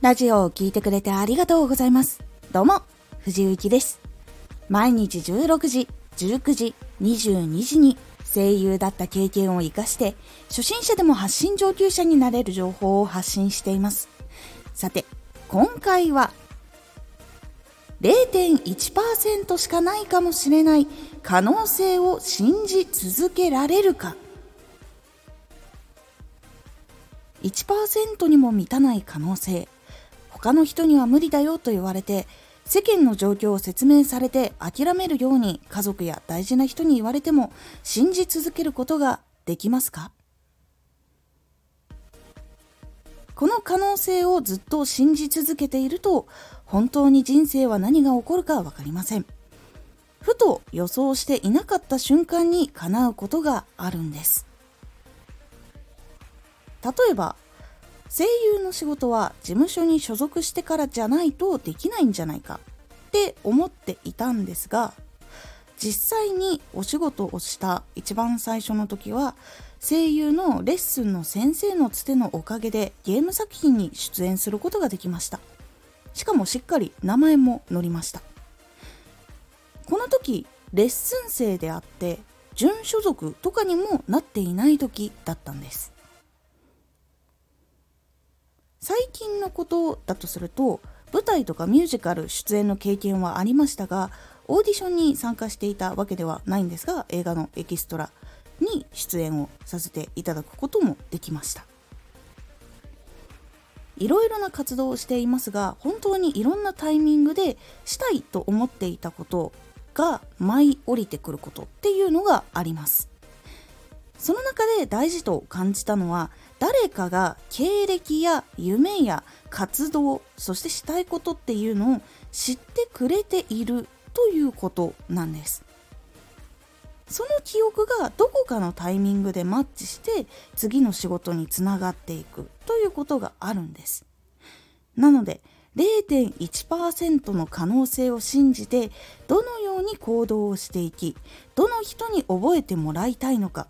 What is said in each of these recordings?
ラジオを聴いてくれてありがとうございます。どうも、藤幸です。毎日16時、19時、22時に声優だった経験を活かして、初心者でも発信上級者になれる情報を発信しています。さて、今回は、0.1%しかないかもしれない可能性を信じ続けられるか1%にも満たない可能性他の人には無理だよと言われて世間の状況を説明されて諦めるように家族や大事な人に言われても信じ続けることができますか？この可能性をずっと信じ続けていると本当に人生は何が起こるか分かりません。ふと予想していなかった瞬間に叶うことがあるんです。例えば声優の仕事は事務所に所属してからじゃないとできないんじゃないか。って思っていたんですが実際にお仕事をした一番最初の時は声優のレッスンの先生のつてのおかげでゲーム作品に出演することができました。しかもしっかり名前も載りました。この時レッスン生であって準所属とかにもなっていない時だったんです。最近のことだとすると舞台とかミュージカル出演の経験はありましたがオーディションに参加していたわけではないんですが映画のエキストラに出演をさせていただくこともできました。いろいろな活動をしていますが本当にいろんなタイミングでしたいと思っていたことが舞い降りてくることっていうのがあります。その中で大事と感じたのは誰かが経歴や夢や活動そしてしたいことっていうのを知ってくれているということなんです。その記憶がどこかのタイミングでマッチして次の仕事につながっていくということがあるんです。なので0.1%の可能性を信じてどのように行動をしていきどの人に覚えてもらいたいのか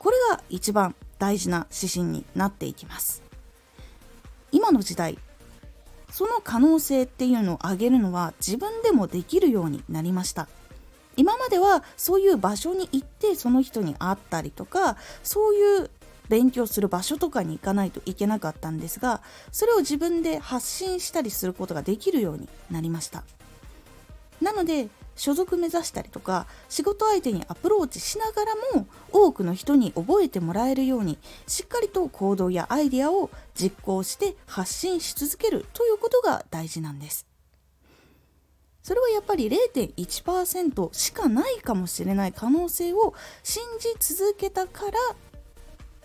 これが一番大事な指針になっていきます。今の時代その可能性っていうのを上げるのは自分でもできるようになりました。今まではそういう場所に行ってその人に会ったりとかそういう勉強する場所とかに行かないといけなかったんですがそれを自分で発信したりすることができるようになりました。なので所属目指したりとか仕事相手にアプローチしながらも多くの人に覚えてもらえるようにしっかりと行動やアイデアを実行して発信し続けるということが大事なんです。それはやっぱり0.1%しかないかもしれない可能性を信じ続けたから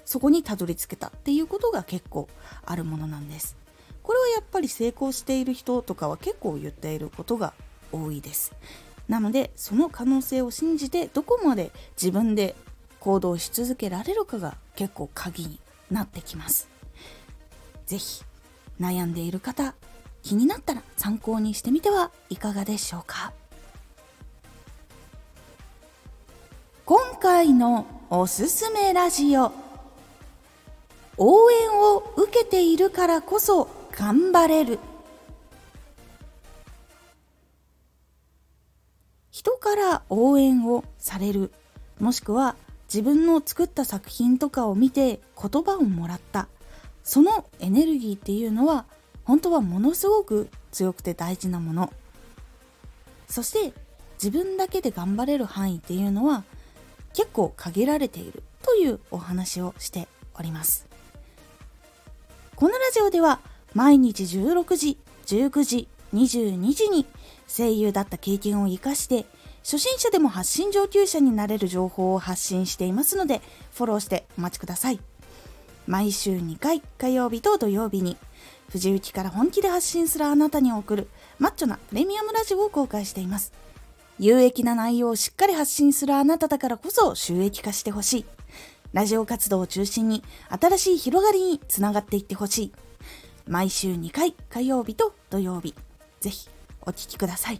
そこにたどり着けたっていうことが結構あるものなんです。これはやっぱり成功している人とかは結構言っていることが多いです。なのでその可能性を信じてどこまで自分で行動し続けられるかが結構鍵になってきます。是非悩んでいる方気になったら参考にしてみてはいかがでしょうか。今回のおすすめラジオ応援を受けているからこそ頑張れる。から応援をされる。もしくは自分の作った作品とかを見て言葉をもらった。そのエネルギーっていうのは本当はものすごく強くて大事なもの。そして自分だけで頑張れる範囲っていうのは結構限られている。というお話をしております。このラジオでは毎日16時19時22時に声優だった経験を活かして初心者でも発信上級者になれる情報を発信していますのでフォローしてお待ちください。毎週2回火曜日と土曜日に藤雪から本気で発信するあなたに送るマッチョなプレミアムラジオを公開しています。有益な内容をしっかり発信するあなただからこそ収益化してほしい。ラジオ活動を中心に新しい広がりにつながっていってほしい。毎週2回火曜日と土曜日ぜひお聴きください。